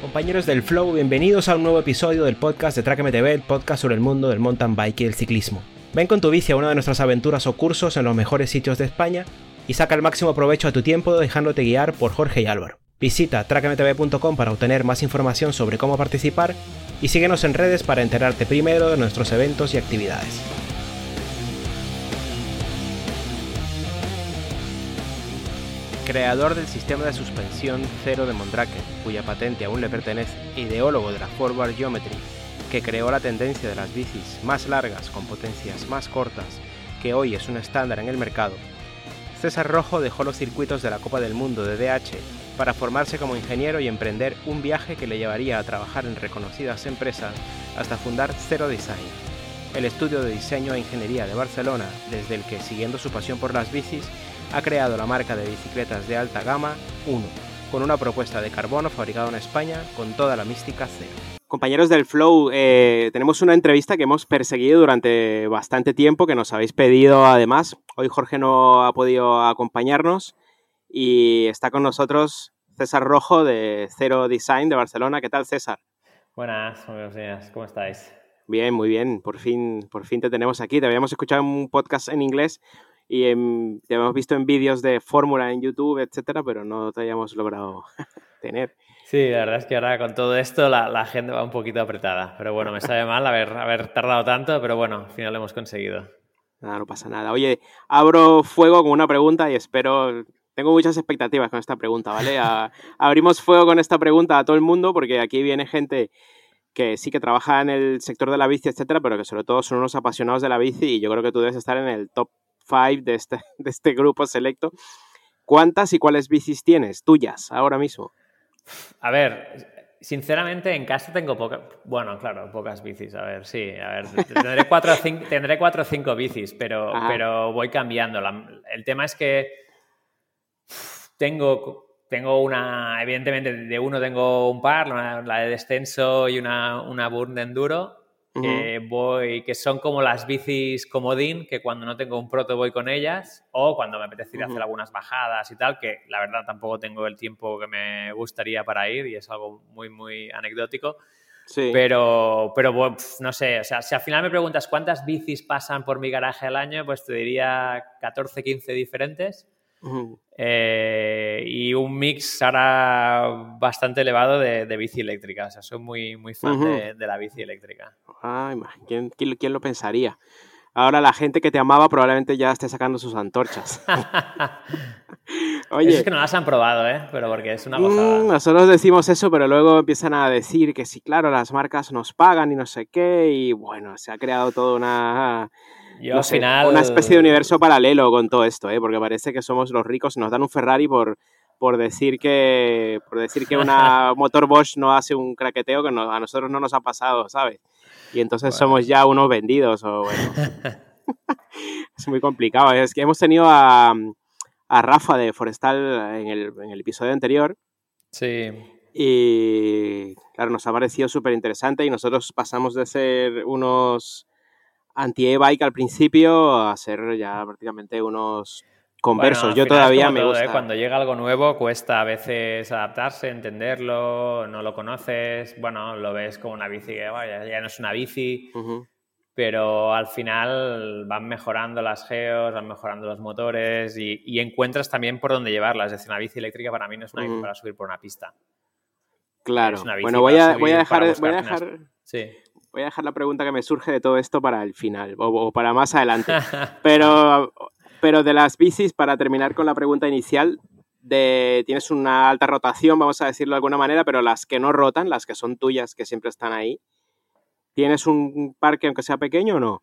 Compañeros del Flow, bienvenidos a un nuevo episodio del podcast de MTV, el podcast sobre el mundo del mountain bike y el ciclismo. Ven con tu bici a una de nuestras aventuras o cursos en los mejores sitios de España y saca el máximo provecho a tu tiempo dejándote guiar por Jorge y Álvaro. Visita trackmtv.com para obtener más información sobre cómo participar y síguenos en redes para enterarte primero de nuestros eventos y actividades. Creador del sistema de suspensión cero de Mondrake, cuya patente aún le pertenece, ideólogo de la Forward Geometry, que creó la tendencia de las bicis más largas con potencias más cortas, que hoy es un estándar en el mercado, César Rojo dejó los circuitos de la Copa del Mundo de DH para formarse como ingeniero y emprender un viaje que le llevaría a trabajar en reconocidas empresas hasta fundar Zero Design, el estudio de diseño e ingeniería de Barcelona, desde el que, siguiendo su pasión por las bicis, ha creado la marca de bicicletas de alta gama Uno, con una propuesta de carbono fabricado en España con toda la mística cero. Compañeros del Flow, eh, tenemos una entrevista que hemos perseguido durante bastante tiempo, que nos habéis pedido además. Hoy Jorge no ha podido acompañarnos y está con nosotros César Rojo de Cero Design de Barcelona. ¿Qué tal, César? Buenas, buenos días, ¿cómo estáis? Bien, muy bien, por fin, por fin te tenemos aquí. Te habíamos escuchado en un podcast en inglés y te habíamos visto en vídeos de fórmula en YouTube, etcétera, pero no te habíamos logrado tener. Sí, la verdad es que ahora con todo esto la, la agenda va un poquito apretada. Pero bueno, me sabe mal haber, haber tardado tanto, pero bueno, al final lo hemos conseguido. Nada, no pasa nada. Oye, abro fuego con una pregunta y espero. Tengo muchas expectativas con esta pregunta, ¿vale? abrimos fuego con esta pregunta a todo el mundo porque aquí viene gente que sí que trabaja en el sector de la bici, etcétera, pero que sobre todo son unos apasionados de la bici y yo creo que tú debes estar en el top 5 de este, de este grupo selecto. ¿Cuántas y cuáles bicis tienes tuyas ahora mismo? A ver, sinceramente en casa tengo pocas, bueno, claro, pocas bicis, a ver, sí, a ver, tendré cuatro o cinco, tendré cuatro o cinco bicis, pero, pero voy cambiando. el tema es que tengo, tengo una, evidentemente de uno tengo un par, la, de descenso y una, una Burn de enduro, que voy, que son como las bicis comodín, que cuando no tengo un proto voy con ellas, o cuando me apetece ir a hacer algunas bajadas y tal, que la verdad tampoco tengo el tiempo que me gustaría para ir y es algo muy, muy anecdótico. Sí. Pero, pero no sé, o sea, si al final me preguntas cuántas bicis pasan por mi garaje al año, pues te diría 14, 15 diferentes. Eh, y un mix ahora bastante elevado de, bici eléctrica. O sea, soy muy, muy fan de, la bici eléctrica. Ay, ¿quién, quién, lo pensaría? Ahora la gente que te amaba probablemente ya esté sacando sus antorchas. Oye, es que no las han probado, ¿eh? Pero porque es una cosa. Mm, nosotros decimos eso, pero luego empiezan a decir que sí, claro, las marcas nos pagan y no sé qué. Y bueno, se ha creado toda una una especie de universo paralelo con todo esto, ¿eh? porque parece que somos los ricos, nos dan un Ferrari por, por decir que por decir que una motor Bosch no hace un craqueteo que a nosotros no nos ha pasado, ¿sabes? Y entonces somos ya unos vendidos o bueno. es muy complicado. Es que hemos tenido a, a Rafa de Forestal en el, en el episodio anterior. Sí. Y claro, nos ha parecido súper interesante y nosotros pasamos de ser unos anti-e-bike al principio a ser ya prácticamente unos conversos. Yo todavía me ¿eh? gusta. Cuando llega algo nuevo cuesta a veces adaptarse, entenderlo, no lo conoces, bueno, lo ves como una bici que vaya, ya no es una bici, pero al final van mejorando las geos, van mejorando los motores y, encuentras también por dónde llevarlas. Es decir, una bici eléctrica para mí no es una bici para subir por una pista. Claro. Bueno, voy a, voy a dejar, voy a dejar, sí voy a dejar la pregunta que me surge de todo esto para el final o, para más adelante. Pero, pero de las bicis, para terminar con la pregunta inicial, de, tienes una alta rotación, vamos a decirlo de alguna manera, pero las que no rotan, las que son tuyas, que siempre están ahí, ¿tienes un parque aunque sea pequeño o no?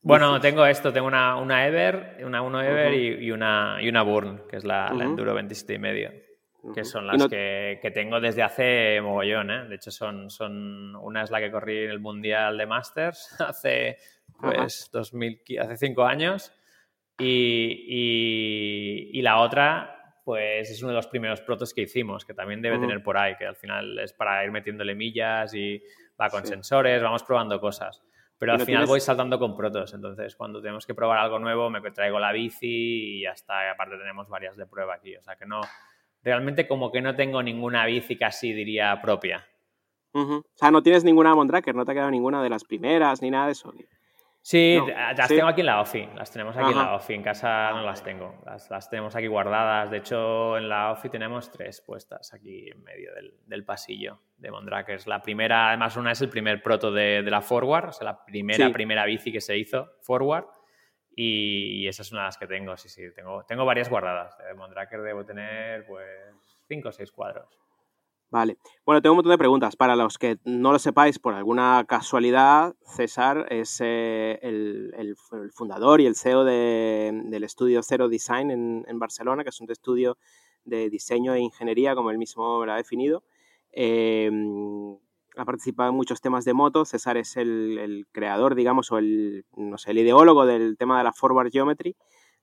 Bueno, tengo esto, tengo una, una Ever, una 1 Ever y, una, y una Burn, que es la, la Enduro 27 y medio que son las que, que, tengo desde hace mogollón. ¿eh? De hecho, son, son una es la que corrí en el Mundial de Masters hace, pues, 2000, hace cinco años y, y, y, la otra pues es uno de los primeros protos que hicimos, que también debe tener por ahí, que al final es para ir metiéndole millas y va con sensores, vamos probando cosas. Pero al final voy saltando con protos, entonces cuando tenemos que probar algo nuevo me traigo la bici y ya está, y aparte tenemos varias de prueba aquí, o sea que no, realmente como que no tengo ninguna bici casi diría propia. O sea, no tienes ninguna Mondraker, no te ha quedado ninguna de las primeras ni nada de eso. Sí, las tengo aquí en la OFI, las tenemos aquí en la OFI, en casa no las tengo, las, tenemos aquí guardadas, de hecho en la OFI tenemos tres puestas aquí en medio del, pasillo de Mondrakers. La primera, además una es el primer proto de, la Forward, o sea, la primera, primera bici que se hizo, Forward, y, esa es una de las que tengo, sí, sí, tengo, tengo varias guardadas, de Mondraker debo tener pues cinco o seis cuadros. Vale. Bueno, tengo un montón de preguntas. Para los que no lo sepáis, por alguna casualidad, César es eh, el, fundador y el CEO del estudio Zero Design en, Barcelona, que es un estudio de diseño e ingeniería, como él mismo lo ha definido. Em, ha participado en muchos temas de moto. César es el, creador, digamos, o el, no sé, el ideólogo del tema de la forward geometry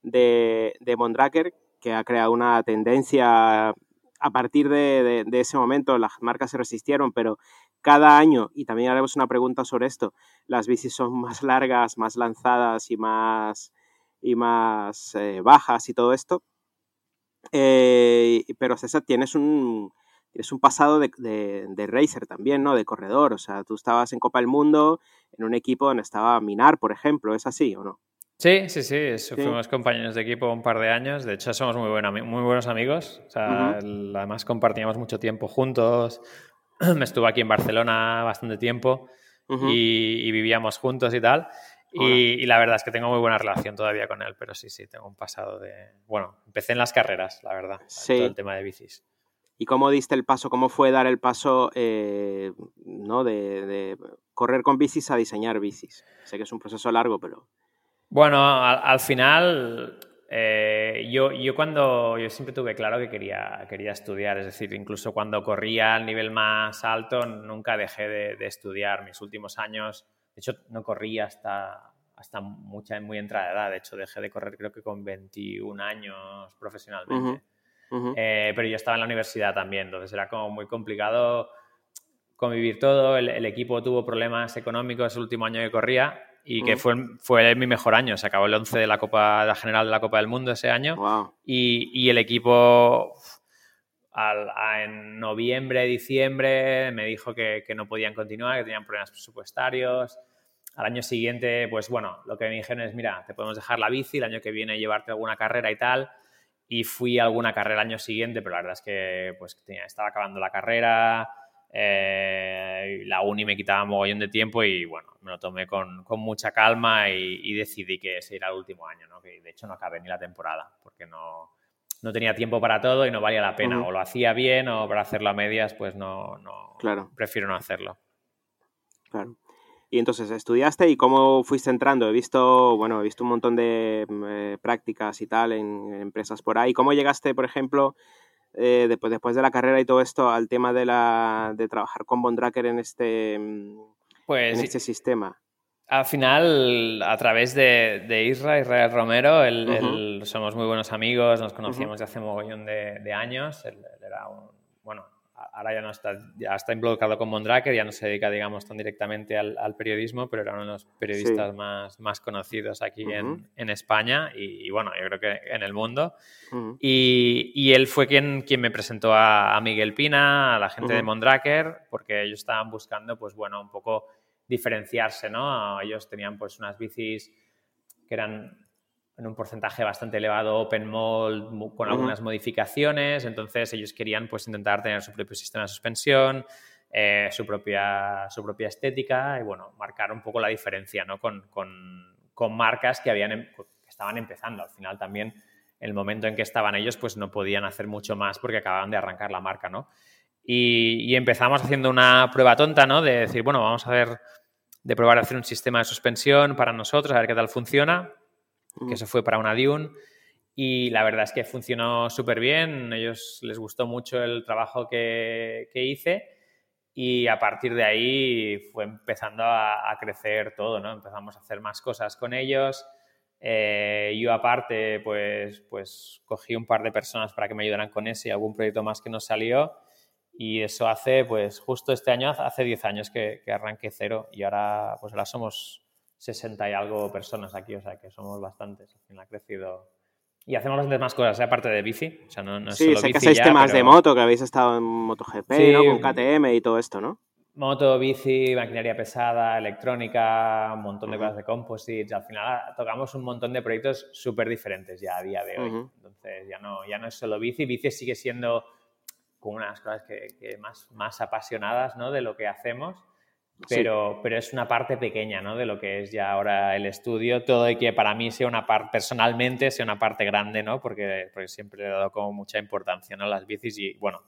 de, de Mondraker, que ha creado una tendencia a partir de, ese momento las marcas se resistieron, pero cada año, y también haremos una pregunta sobre esto, las bicis son más largas, más lanzadas y más, y más eh, bajas y todo esto. Eh, pero César, tienes un, tienes un pasado de, de, racer también, ¿no? De corredor. O sea, tú estabas en Copa del Mundo en un equipo donde estaba Minar, por ejemplo. ¿Es así o no? Sí, sí, sí, fuimos compañeros de equipo un par de años, de hecho somos muy, muy buenos amigos, además compartíamos mucho tiempo juntos, me estuve aquí en Barcelona bastante tiempo y, vivíamos juntos y tal, y, la verdad es que tengo muy buena relación todavía con él, pero sí, sí, tengo un pasado de... Bueno, empecé en las carreras, la verdad, todo el tema de bicis. ¿Y cómo diste el paso, cómo fue dar el paso eh, ¿no? de, de correr con bicis a diseñar bicis? Sé que es un proceso largo, pero... Bueno, al, final, eh, yo, yo, cuando yo siempre tuve claro que quería, quería estudiar, es decir, incluso cuando corría al nivel más alto, nunca dejé de, estudiar. Mis últimos años, de hecho, no corría hasta, hasta mucha, muy entrada de edad. De hecho, dejé de correr creo que con 21 años profesionalmente. Eh, pero yo estaba en la universidad también, entonces era como muy complicado convivir todo. El, el equipo tuvo problemas económicos el último año que corría y que fue, fue mi mejor año. Se acabó el 11 de la Copa la General de la Copa del Mundo ese año y, y, el equipo al, en noviembre, diciembre me dijo que, que, no podían continuar, que tenían problemas presupuestarios. Al año siguiente, pues bueno, lo que me dijeron es, mira, te podemos dejar la bici, el año que viene llevarte alguna carrera y tal. Y fui a alguna carrera el año siguiente, pero la verdad es que pues, tenía, estaba acabando la carrera, eh, la uni me quitaba un mogollón de tiempo y bueno, me lo tomé con, con mucha calma y, decidí que ese era el último año, ¿no? que de hecho no acabé ni la temporada porque no, no tenía tiempo para todo y no valía la pena. O lo hacía bien o para hacerlo a medias, pues no, no claro. prefiero no hacerlo. Claro. Y entonces estudiaste y cómo fuiste entrando. He visto, bueno, he visto un montón de eh, prácticas y tal en, en, empresas por ahí. ¿Cómo llegaste, por ejemplo, eh, después, después de la carrera y todo esto al tema de, la, de trabajar con Bondraker en este, mm, pues, en este sistema? Al final, a través de, de Israel Romero, somos muy buenos amigos, nos conocíamos de hace un mogollón de, de años. Él, era un, bueno, ahora ya no está, ya está involucrado con Mondraker, ya no se dedica, digamos, tan directamente al, periodismo, pero era uno de los periodistas más, más conocidos aquí en, en, España y, bueno, yo creo que en el mundo. y, y, él fue quien, quien me presentó a, Miguel Pina, a la gente de Mondraker, porque ellos estaban buscando, pues bueno, un poco diferenciarse, ¿no? Ellos tenían pues unas bicis que eran en un porcentaje bastante elevado open mold con algunas modificaciones, entonces ellos querían pues intentar tener su propio sistema de suspensión, eh, su, propia, su propia estética y bueno, marcar un poco la diferencia ¿no? con, con, con marcas que, habían, em, que estaban empezando. Al final también el momento en que estaban ellos pues no podían hacer mucho más porque acababan de arrancar la marca, ¿no? Y, y empezamos haciendo una prueba tonta, ¿no? De decir, bueno, vamos a ver, de probar a hacer un sistema de suspensión para nosotros, a ver qué tal funciona que eso fue para una Dune. Y la verdad es que funcionó súper bien, a ellos les gustó mucho el trabajo que, que, hice y a partir de ahí fue empezando a, crecer todo, ¿no? Empezamos a hacer más cosas con ellos. Eh, yo aparte, pues, pues cogí un par de personas para que me ayudaran con ese y algún proyecto más que nos salió. Y eso hace, pues justo este año, hace 10 años que, que arranqué cero y ahora, pues ahora somos 60 y algo personas aquí, o sea que somos bastantes. Al final ha crecido, Y hacemos bastantes más cosas, ¿eh? aparte de bici. O sea, no, no sí, solo sé que hacéis temas de moto, que habéis estado en MotoGP, ¿no? Con KTM y todo esto, ¿no? Moto, bici, maquinaria pesada, electrónica, un montón de cosas de composites. Al final tocamos un montón de proyectos súper diferentes ya a día de hoy. Entonces ya no, ya no es solo bici. Bici sigue siendo como unas cosas que, más, más apasionadas ¿no? de lo que hacemos pero, pero es una parte pequeña ¿no? de lo que es ya ahora el estudio, todo y que para mí sea una parte, personalmente, sea una parte grande, ¿no? porque, porque siempre he dado como mucha importancia ¿no? a las bicis y bueno,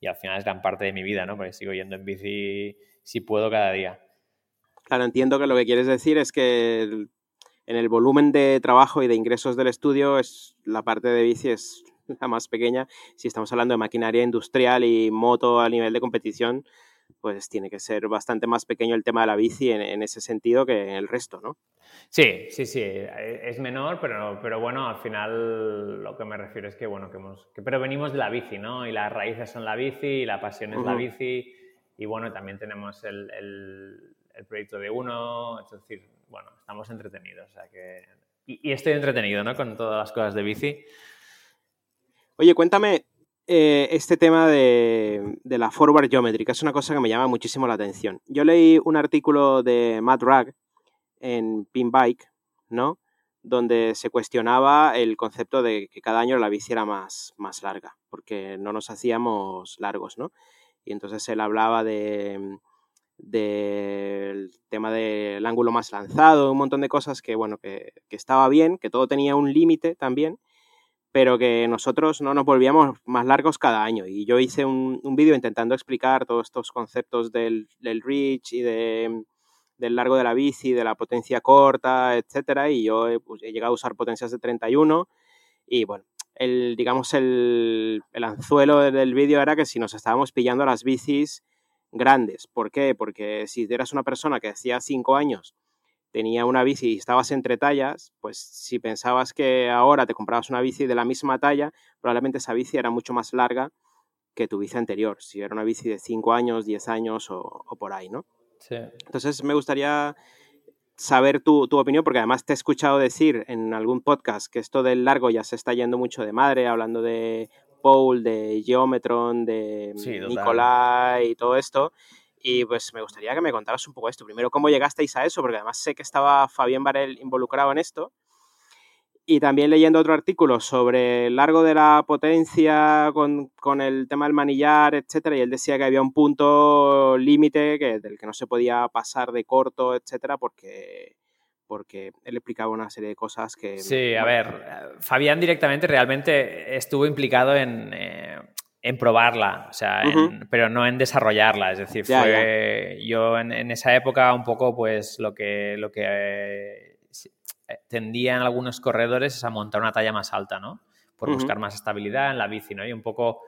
y al final es gran parte de mi vida, ¿no? porque sigo yendo en bici si puedo cada día. Claro, entiendo que lo que quieres decir es que en el volumen de trabajo y de ingresos del estudio es la parte de bici es la más pequeña. Si estamos hablando de maquinaria industrial y moto a nivel de competición, pues tiene que ser bastante más pequeño el tema de la bici en, ese sentido que en el resto, ¿no? Sí, sí, sí, e, es menor, pero, pero bueno, al final lo que me refiero es que, bueno, que, hemos, que pero venimos de la bici, ¿no? Y las raíces son la bici, y la pasión es la bici, y bueno, también tenemos el, el, proyecto de uno, es decir, bueno, estamos entretenidos, o sea que... Y, y estoy entretenido, ¿no? Con todas las cosas de bici. Oye, cuéntame, eh, este tema de, la forward geometry, que es una cosa que me llama muchísimo la atención. Yo leí un artículo de Matt Rag en Pinbike, ¿no? Donde se cuestionaba el concepto de que cada año la bici era más, más larga, porque no nos hacíamos largos, ¿no? Y entonces él hablaba de del tema del ángulo más lanzado, un montón de cosas que, bueno, que, que estaba bien, que todo tenía un límite también, pero que nosotros no nos volvíamos más largos cada año. Y yo hice un, vídeo intentando explicar todos estos conceptos del, del reach y de, del largo de la bici, de la potencia corta, etcétera, y yo he, pues, llegado a usar potencias de 31 y bueno, el, digamos el, el anzuelo del vídeo era que si nos estábamos pillando las bicis grandes, ¿por qué? Porque si eras una persona que hacía 5 años tenía una bici y estabas entre tallas, pues si pensabas que ahora te comprabas una bici de la misma talla, probablemente esa bici era mucho más larga que tu bici anterior, si era una bici de 5 años, 10 años o, por ahí, ¿no? Sí. Entonces me gustaría saber tu, opinión, porque además te he escuchado decir en algún podcast que esto del largo ya se está yendo mucho de madre, hablando de Paul, de Geometron, de Nicolai y todo esto. Y pues me gustaría que me contaras un poco esto. Primero, cómo llegasteis a eso, porque además sé que estaba Fabián Varel involucrado en esto. Y también leyendo otro artículo sobre el largo de la potencia con, con el tema del manillar, etcétera, y él decía que había un punto límite que, del que no se podía pasar de corto, etcétera, porque, porque él explicaba una serie de cosas que... Sí, a ver, Fabián directamente realmente estuvo implicado en, eh, en probarla, o sea, pero no en desarrollarla. Es decir, fue yo en, esa época un poco, pues lo que, lo que eh, tendían algunos corredores es a montar una talla más alta, ¿no? Por buscar más estabilidad en la bici, ¿no? Y un poco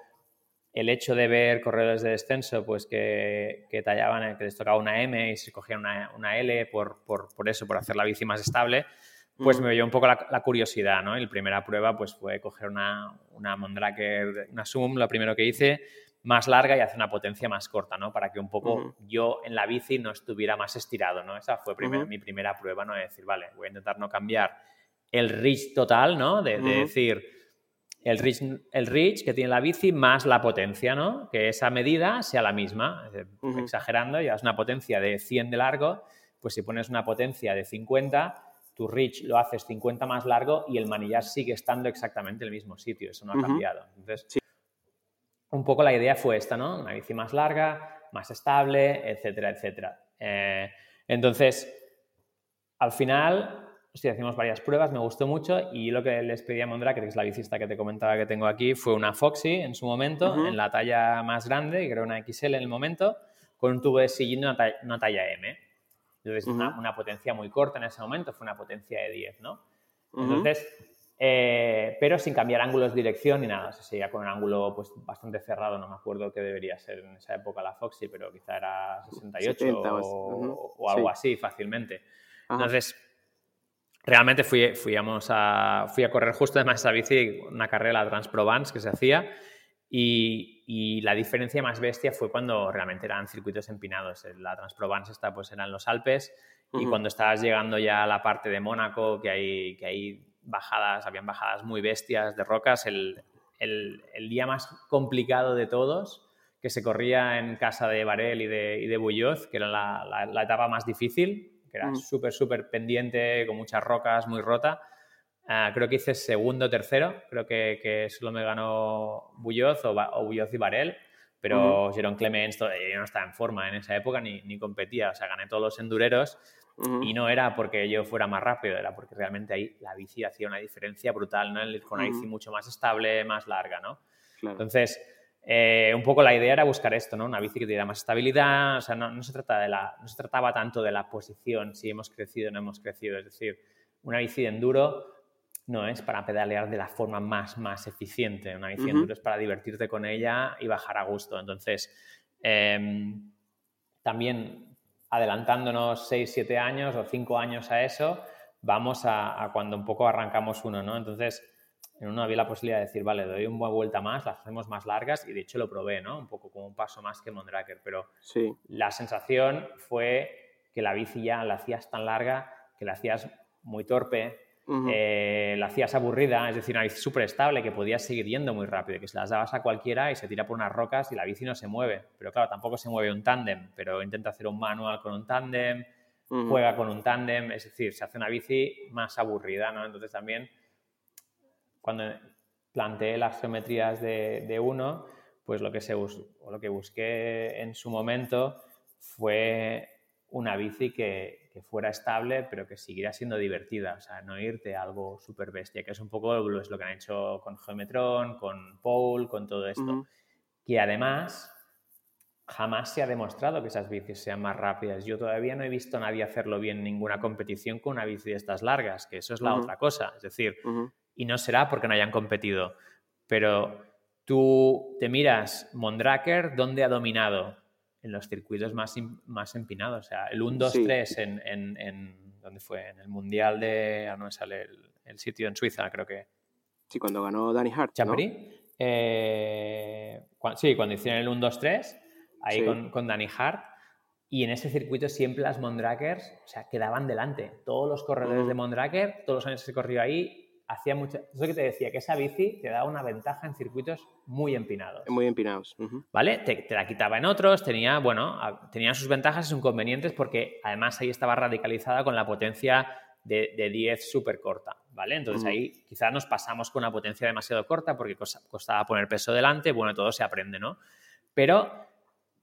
el hecho de ver corredores de descenso, pues que, que tallaban, que les tocaba una M y se cogían una, una L por, por, por, eso, por hacer la bici más estable, pues me dio un poco la, curiosidad, ¿no? Y la primera prueba pues fue coger una, una Mondraker, una Zoom, lo primero que hice, más larga y hacer una potencia más corta, ¿no? Para que un poco yo en la bici no estuviera más estirado, ¿no? Esa fue mi primera prueba, ¿no? De decir, vale, voy a intentar no cambiar el reach total, ¿no? De, decir, el reach, el reach que tiene la bici más la potencia, ¿no? Que esa medida sea la misma. Exagerando, ya es una potencia de 100 de largo, pues si pones una potencia de 50 tu reach lo haces 50 más largo y el manillar sigue estando exactamente en el mismo sitio, eso no ha cambiado. Entonces, un poco la idea fue esta, ¿no? Una bici más larga, más estable, etcétera, etcétera. Eh, entonces, al final, sí, hicimos varias pruebas, me gustó mucho y lo que les pedí a Mondra, que es la bicista que te comentaba que tengo aquí, fue una Foxy en su momento, en la talla más grande, creo una XL en el momento, con un tubo de sillín una, una talla M. Entonces, una, potencia muy corta en ese momento, fue una potencia de 10, ¿no? Entonces, eh, pero sin cambiar ángulos de dirección ni nada, o sea, sería con un ángulo pues, bastante cerrado, no me acuerdo qué debería ser en esa época la Foxy, pero quizá era 68 o, algo así fácilmente. Entonces, realmente fui, fui, a, fui a correr justo además esa bici, una carrera Transprovence que se hacía, y, la diferencia más bestia fue cuando realmente eran circuitos empinados. La Transprovence está, pues eran los Alpes y cuando estabas llegando ya a la parte de Mónaco, que hay, que hay bajadas, habían bajadas muy bestias de rocas. El, día más complicado de todos, que se corría en casa de Varel y de, y de Bulloz, que era la, etapa más difícil, que era mm. súper, súper pendiente, con muchas rocas, muy rota. Ah, creo que hice segundo, tercero. Creo que, que solo me ganó Bulloz o, o Bulloz y Varel pero uh Jerón Clemens yo no estaba en forma en esa época ni, ni competía, o sea, gané todos los endureros y no era porque yo fuera más rápido, era porque realmente ahí la bici hacía una diferencia brutal, ¿no? Con una bici mucho más estable, más larga, ¿no? Entonces, eh, un poco la idea era buscar esto, ¿no? Una bici que tuviera más estabilidad, o sea, no, no, se trata de la, no se trataba tanto de la posición, si hemos crecido o no hemos crecido, es decir, una bici de enduro no es para pedalear de la forma más, más eficiente. Una bici enduro es para divertirte con ella y bajar a gusto. Entonces, em, también adelantándonos 6, 7 años o 5 años a eso, vamos a, cuando un poco arrancamos uno, ¿no? Entonces, en uno había la posibilidad de decir, vale, doy una vuelta más, las hacemos más largas y de hecho lo probé, ¿no? Un poco como un paso más que Mondraker, pero sí. la sensación fue que la bici ya la hacías tan larga que la hacías muy torpe, eh, la hacías aburrida, es decir, una bici súper estable que podías seguir yendo muy rápido, que se las dabas a cualquiera y se tira por unas rocas y la bici no se mueve. Pero claro, tampoco se mueve un tándem, pero intenta hacer un manual con un tándem, juega con un tándem, es decir, se hace una bici más aburrida, ¿no? Entonces también, cuando planteé las geometrías de, uno, pues lo que, se lo que busqué en su momento fue una bici que, que fuera estable, pero que siguiera siendo divertida, o sea, no irte a algo súper bestia, que es un poco lo, es lo que han hecho con Geometron, con Paul, con todo esto. Que además jamás se ha demostrado que esas bicis sean más rápidas. Yo todavía no he visto a nadie hacerlo bien en ninguna competición con una bici de estas largas, que eso es la otra cosa. Es decir, y no será porque no hayan competido, pero tú te miras Mondraker, ¿dónde ha dominado? En los circuitos más, más empinados. O sea, el 1, 2, 3 en, en, en, ¿dónde fue? En el Mundial de, ah, no me sale el, sitio en Suiza, creo que. Sí, cuando ganó Danny Hart. ¿Chambery? Eh, sí, cuando hicieron el 1, 2, 3, ahí con, con Danny Hart. Y en ese circuito siempre las Mondrakers, o sea, quedaban delante. Todos los corredores de Mondraker, todos los años que se corrió ahí, hacía mucho... Eso que te decía, que esa bici te da una ventaja en circuitos muy empinados. Muy empinados. ¿Vale? Te, la quitaba en otros, tenía, bueno, tenía sus ventajas y sus inconvenientes porque además ahí estaba radicalizada con la potencia de, de 10 súper corta, ¿vale? Entonces ahí quizás nos pasamos con una potencia demasiado corta porque costaba poner peso delante, bueno, todo se aprende, ¿no? Pero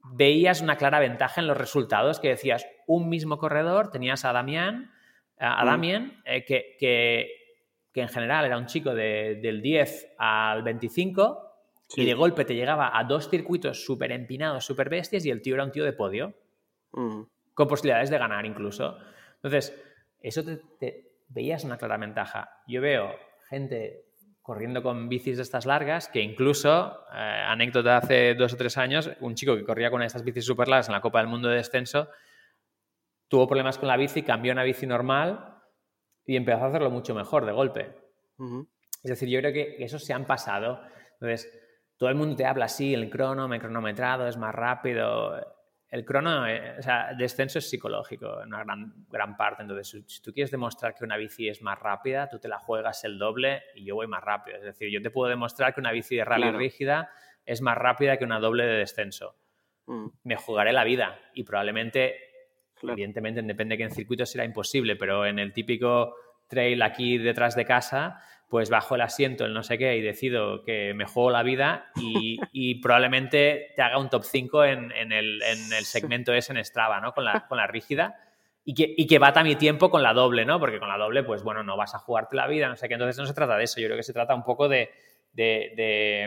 veías una clara ventaja en los resultados que decías, un mismo corredor, tenías a Damián, a, Damien, eh, que, que que en general era un chico del 10 al 25 y de golpe te llegaba a dos circuitos súper empinados, súper bestias y el tío era un tío de podio, mm. con posibilidades de ganar incluso. Entonces, eso te, veías una clara ventaja. Yo veo gente corriendo con bicis de estas largas, que incluso, eh, anécdota hace dos o tres años, un chico que corría con estas bicis súper largas en la Copa del Mundo de Descenso, tuvo problemas con la bici, cambió a una bici normal y empezó a hacerlo mucho mejor de golpe. Es decir, yo creo que eso se han pasado. Entonces, todo el mundo te habla así, el crono, me cronometrado, es más rápido. El crono, eh, o sea, el descenso es psicológico en una gran, gran parte. Entonces, si tú quieres demostrar que una bici es más rápida, tú te la juegas el doble y yo voy más rápido. Es decir, yo te puedo demostrar que una bici de rally rígida es más rápida que una doble de descenso. Mm. Me jugaré la vida y probablemente Evidentemente, depende de qué en circuito será imposible, pero en el típico trail aquí detrás de casa, pues bajo el asiento, el no sé qué, y decido que me juego la vida y, probablemente te haga un top 5 en, el, segmento ese en Strava, ¿no? Con la, con la rígida. Y que, y que bata mi tiempo con la doble, ¿no? Porque con la doble, pues bueno, no vas a jugarte la vida, no sé qué. Entonces no se trata de eso, yo creo que se trata un poco de,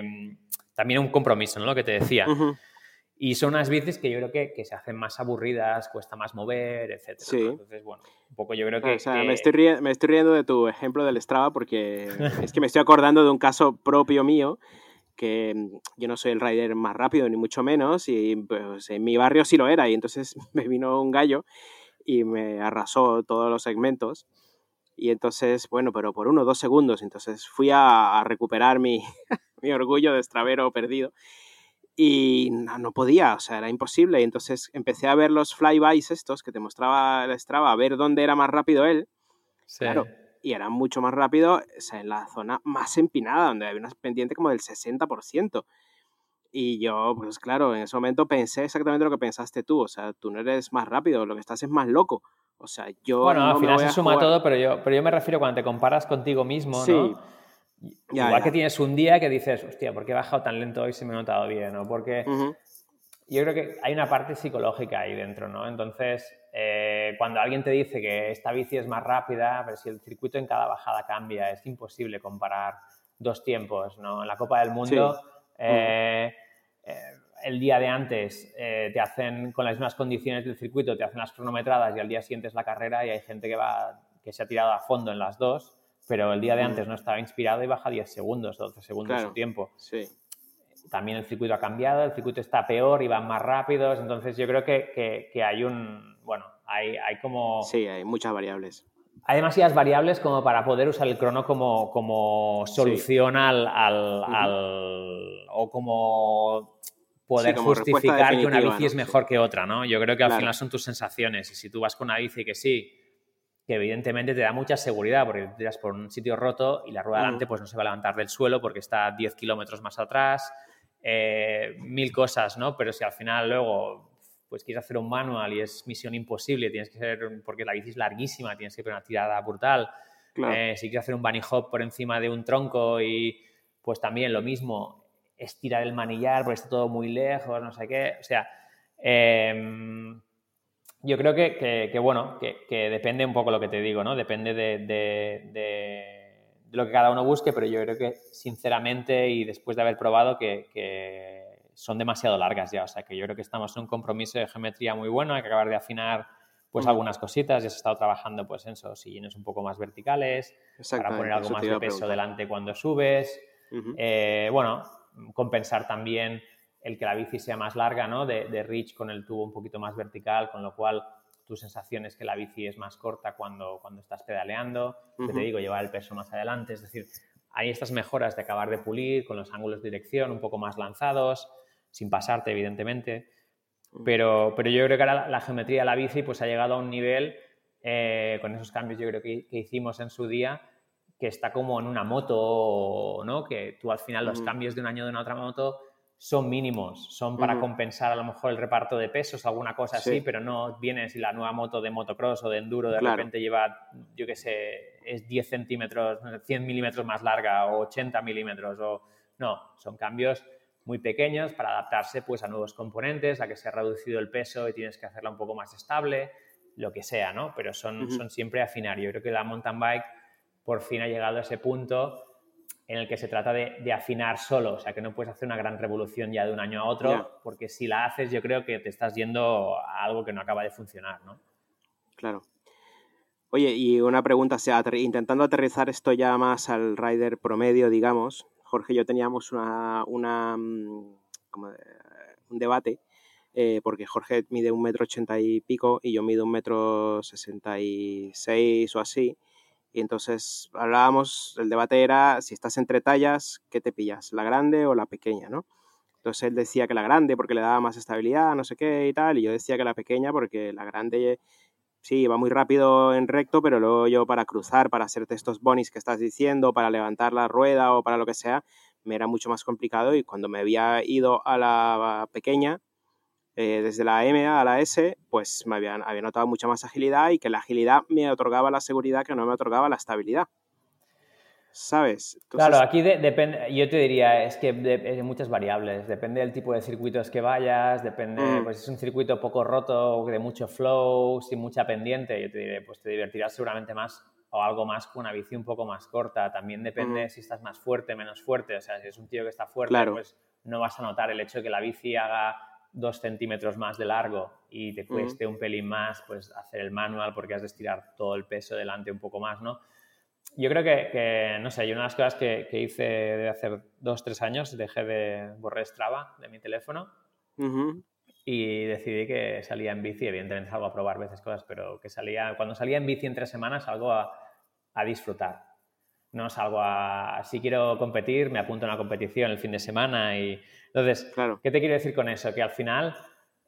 mm, también un compromiso, ¿no? Lo que te decía. Y son unas bicis que yo creo que, que, se hacen más aburridas, cuesta más mover, etc. Sí. Entonces, bueno, un poco yo creo que... O sea, Me, estoy riendo, me estoy riendo de tu ejemplo del Strava porque es que me estoy acordando de un caso propio mío que mm, yo no soy el rider más rápido, ni mucho menos, y pues en mi barrio sí lo era, y entonces me vino un gallo y me arrasó todos los segmentos. Y entonces, bueno, pero por uno o dos segundos, entonces fui a, a recuperar mi, mi orgullo de estravero perdido y no, podía, o sea, era imposible. Y entonces empecé a ver los flybys estos que te mostraba el Strava, a ver dónde era más rápido él. Claro, y era mucho más rápido en la zona más empinada, donde había una pendiente como del 60%. Y yo, pues claro, en ese momento pensé exactamente lo que pensaste tú. O sea, tú no eres más rápido, lo que estás es más loco. O sea, yo. Bueno, al final se suma todo, pero yo, pero yo me refiero cuando te comparas contigo mismo, ¿no? Igual que tienes un día que dices, hostia, ¿por qué he bajado tan lento hoy si me he notado bien? ¿no? Porque yo creo que hay una parte psicológica ahí dentro, ¿no? Entonces, eh, cuando alguien te dice que esta bici es más rápida, pero si el circuito en cada bajada cambia, es imposible comparar dos tiempos, ¿no? En la Copa del Mundo, eh, eh, el día de antes te hacen, con las mismas condiciones del circuito, te hacen las cronometradas y al día siguiente es la carrera y hay gente que, va, que se ha tirado a fondo en las dos pero el día de antes no estaba inspirado y baja 10 segundos, 12 segundos de su tiempo. Sí. También el circuito ha cambiado, el circuito está peor y van más rápidos, entonces yo creo que, que, hay un, bueno, hay, hay, como... Sí, hay muchas variables. Hay demasiadas variables como para poder usar el crono como, como solución al, al, o como poder justificar que una bici es mejor que otra, ¿no? Yo creo que al final son tus sensaciones y si tú vas con una bici que sí, que evidentemente te da mucha seguridad porque tiras por un sitio roto y la rueda delante pues no se va a levantar del suelo porque está 10 kilómetros más atrás, eh, mil cosas, ¿no? Pero si al final luego pues quieres hacer un manual y es misión imposible, tienes que ser, porque la bici es larguísima, tienes que hacer una tirada brutal. Eh, si quieres hacer un bunny hop por encima de un tronco y pues también lo mismo, estirar el manillar porque está todo muy lejos, no sé qué. O sea, eh, yo creo que, bueno, que, depende un poco lo que te digo, ¿no? Depende de, lo que cada uno busque, pero yo creo que sinceramente y después de haber probado que, son demasiado largas ya, o sea que yo creo que estamos en un compromiso de geometría muy bueno, hay que acabar de afinar pues algunas cositas, ya se ha estado trabajando pues en esos sillines un poco más verticales, para poner algo más de peso delante cuando subes, eh, bueno, compensar también el que la bici sea más larga, ¿no? De, de reach con el tubo un poquito más vertical, con lo cual tu sensación es que la bici es más corta cuando, cuando estás pedaleando, que te digo, llevar el peso más adelante, es decir, hay estas mejoras de acabar de pulir con los ángulos de dirección un poco más lanzados, sin pasarte, evidentemente, pero, pero yo creo que ahora la, geometría de la bici pues ha llegado a un nivel, eh, con esos cambios yo creo que, que, hicimos en su día, que está como en una moto, ¿no? Que tú al final los cambios de un año de una otra moto son mínimos, son para compensar a lo mejor el reparto de pesos, alguna cosa así, pero no viene si la nueva moto de motocross o de enduro de repente lleva, yo qué sé, es 10 centímetros, 100 milímetros más larga o 80 milímetros, o no, son cambios muy pequeños para adaptarse pues a nuevos componentes, a que se ha reducido el peso y tienes que hacerla un poco más estable, lo que sea, ¿no? Pero son, son siempre afinar. Yo creo que la mountain bike por fin ha llegado a ese punto en el que se trata de, afinar solo, o sea, que no puedes hacer una gran revolución ya de un año a otro, porque si la haces yo creo que te estás yendo a algo que no acaba de funcionar, ¿no? Claro. Oye, y una pregunta, sea, intentando aterrizar esto ya más al rider promedio, digamos, Jorge y yo teníamos una, una mm, como un debate, eh, porque Jorge mide un metro ochenta y pico y yo mido un metro sesenta y seis o así, y entonces hablábamos, el debate era si estás entre tallas, ¿qué te pillas? ¿La grande o la pequeña, no? Entonces él decía que la grande porque le daba más estabilidad, no sé qué y tal, y yo decía que la pequeña porque la grande sí, va muy rápido en recto, pero luego yo para cruzar, para hacerte estos bonis que estás diciendo, para levantar la rueda o para lo que sea, me era mucho más complicado y cuando me había ido a la pequeña, eh, desde la M a la S, pues me había, había, notado mucha más agilidad y que la agilidad me otorgaba la seguridad que no me otorgaba la estabilidad. ¿Sabes? claro, aquí depende, yo te diría, es que hay muchas variables, depende del tipo de circuitos que vayas, depende, mm. pues si es un circuito poco roto, de mucho flow, sin mucha pendiente, yo te diré, pues te divertirás seguramente más o algo más con una bici un poco más corta, también depende si estás más fuerte, menos fuerte, o sea, si es un tío que está fuerte, pues no vas a notar el hecho de que la bici haga dos centímetros más de largo y te cueste un pelín más, pues hacer el manual porque has de estirar todo el peso delante un poco más, ¿no? Yo creo que, no sé, una de las cosas que, hice de hacer dos, tres años, dejé de borrar Strava de mi teléfono y decidí que salía en bici, evidentemente salgo a probar veces cosas, pero que salía, cuando salía en bici en tres semanas salgo a, a disfrutar. No salgo a, si quiero competir, me apunto a una competición el fin de semana y entonces, ¿qué te quiero decir con eso? Que al final,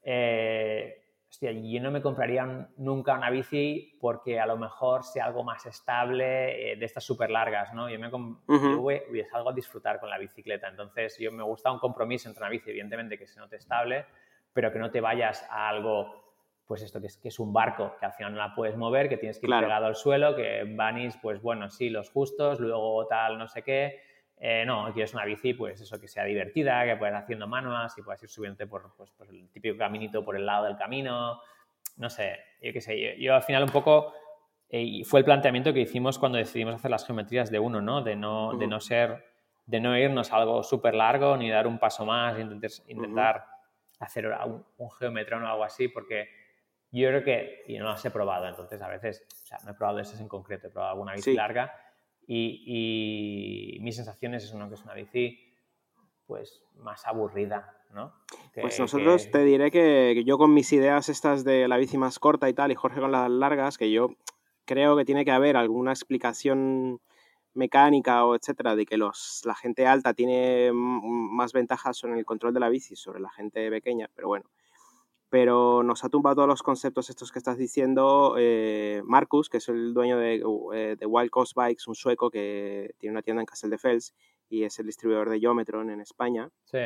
eh, hostia, yo no me compraría nunca una bici porque a lo mejor sea algo más estable, eh, de estas súper largas, ¿no? Yo, me yo salgo a disfrutar con la bicicleta, entonces yo me gusta un compromiso entre una bici, evidentemente que se note estable, pero que no te vayas a algo pues esto que es, que es un barco, que al final no la puedes mover, que tienes que ir pegado al suelo, que vanís, pues bueno, sí, los justos, luego tal, no sé qué. Eh, no, quieres una bici, pues eso, que sea divertida, que puedas haciendo manuas y puedas ir subiendo por, pues, por el típico caminito por el lado del camino. No sé, yo qué sé, yo, al final un poco, eh, fue el planteamiento que hicimos cuando decidimos hacer las geometrías de uno, ¿no? De no, de no ser, de no irnos a algo súper largo ni dar un paso más, intentar, intentar hacer un, un geometrón o algo así, porque yo creo que, y no las he probado, entonces a veces, o sea, no he probado esas en concreto, he probado alguna bici larga y, y, mi sensación es eso, que es una bici pues más aburrida, ¿no? pues nosotros te diré que yo con mis ideas estas de la bici más corta y tal, y Jorge con las largas, que yo creo que tiene que haber alguna explicación mecánica o etcétera de que los, la gente alta tiene más ventajas en el control de la bici sobre la gente pequeña, pero bueno, pero nos ha tumbado todos los conceptos estos que estás diciendo eh, Marcus, que es el dueño de, eh, de, Wild Coast Bikes, un sueco que tiene una tienda en Castelldefels y es el distribuidor de Geometron en España. Sí.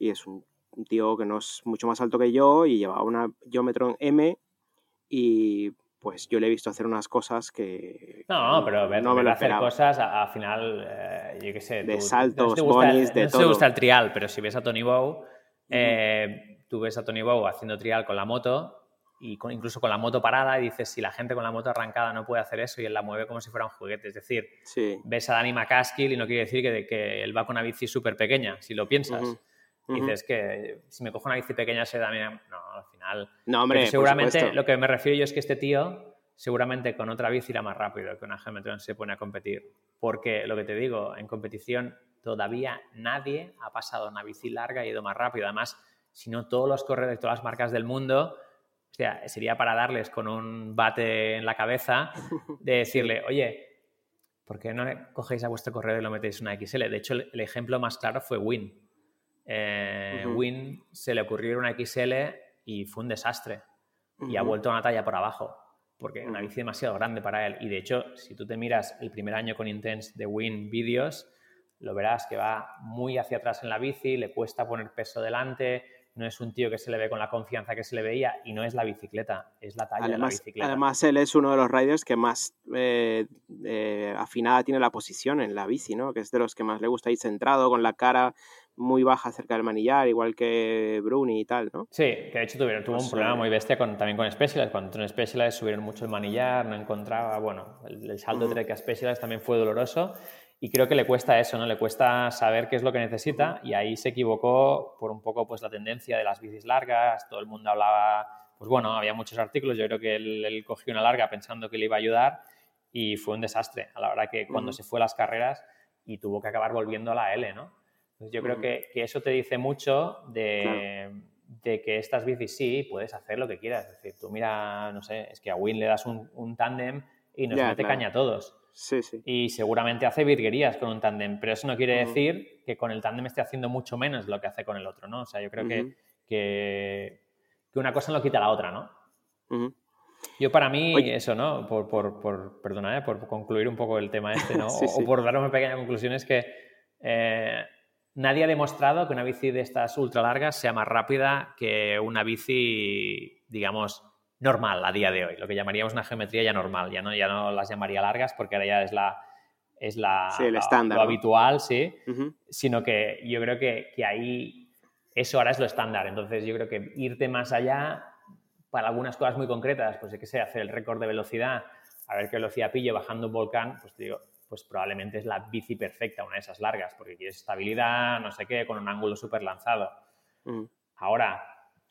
Y es un, tío que no es mucho más alto que yo y lleva una Geometron M y pues yo le he visto hacer unas cosas que... No, pero ver, no me lo hacer cosas, al final, eh, yo qué sé... De saltos, de todo. No te gusta el trial, pero si ves a Tony Bow tú ves a Tony Bow haciendo trial con la moto y incluso con la moto parada y dices, si la gente con la moto arrancada no puede hacer eso y él la mueve como si fuera un juguete. Es decir, ves a Danny McCaskill y no quiere decir que, que él va con una bici súper pequeña, si lo piensas. Dices que si me cojo una bici pequeña se da No, al final... No, hombre, seguramente lo que me refiero yo es que este tío seguramente con otra bici irá más rápido que una Geometron se pone a competir. Porque lo que te digo, en competición todavía nadie ha pasado una bici larga y ido más rápido. Además, sino todos los corredores, todas las marcas del mundo, o sea, sería para darles con un bate en la cabeza de decirle, oye, ¿por qué no cogéis a vuestro corredor y lo metéis en una XL? De hecho, el, ejemplo más claro fue Win. Eh, Win se le ocurrió una XL y fue un desastre. Y ha vuelto a una talla por abajo, porque una bici demasiado grande para él. Y de hecho, si tú te miras el primer año con Intense de Win vídeos, lo verás que va muy hacia atrás en la bici, le cuesta poner peso delante, no es un tío que se le ve con la confianza que se le veía y no es la bicicleta, es la talla de la bicicleta. Además, él es uno de los riders que más eh, eh, afinada tiene la posición en la bici, ¿no? Que es de los que más le gusta ir centrado, con la cara muy baja cerca del manillar, igual que Bruni y tal, ¿no? Sí, que de hecho tuvieron, tuvo un problema muy bestia con, también con Specialized. Cuando entró en Specialized subieron mucho el manillar, no encontraba, bueno, el, salto de Trek a Specialized también fue doloroso y creo que le cuesta eso, ¿no? Le cuesta saber qué es lo que necesita y ahí se equivocó por un poco pues la tendencia de las bicis largas, todo el mundo hablaba, pues bueno, había muchos artículos, yo creo que él, cogió una larga pensando que le iba a ayudar y fue un desastre a la hora que cuando se fue a las carreras y tuvo que acabar volviendo a la L, ¿no? Entonces yo creo que, que, eso te dice mucho de, de, que estas bicis sí, puedes hacer lo que quieras. Es decir, tú mira, no sé, es que a Win le das un, un tándem y nos mete caña a todos. Sí, sí. Y seguramente hace virguerías con un tándem, pero eso no quiere decir que con el tándem esté haciendo mucho menos lo que hace con el otro, ¿no? O sea, yo creo que, que, una cosa no quita la otra, ¿no? Yo para mí, eso, ¿no? Por, por, por perdona, ¿eh? por concluir un poco el tema este, ¿no? o, por dar una pequeña conclusión, es que eh, nadie ha demostrado que una bici de estas ultra largas sea más rápida que una bici, digamos, normal a día de hoy, lo que llamaríamos una geometría ya normal, ya no, ya no las llamaría largas porque ahora ya es la, es la, el estándar, lo habitual, sí, sino que yo creo que, que, ahí eso ahora es lo estándar, entonces yo creo que irte más allá para algunas cosas muy concretas, pues que sé, hacer el récord de velocidad, a ver qué velocidad pillo bajando un volcán, pues digo, pues probablemente es la bici perfecta, una de esas largas, porque quieres estabilidad, no sé qué, con un ángulo súper lanzado. Ahora,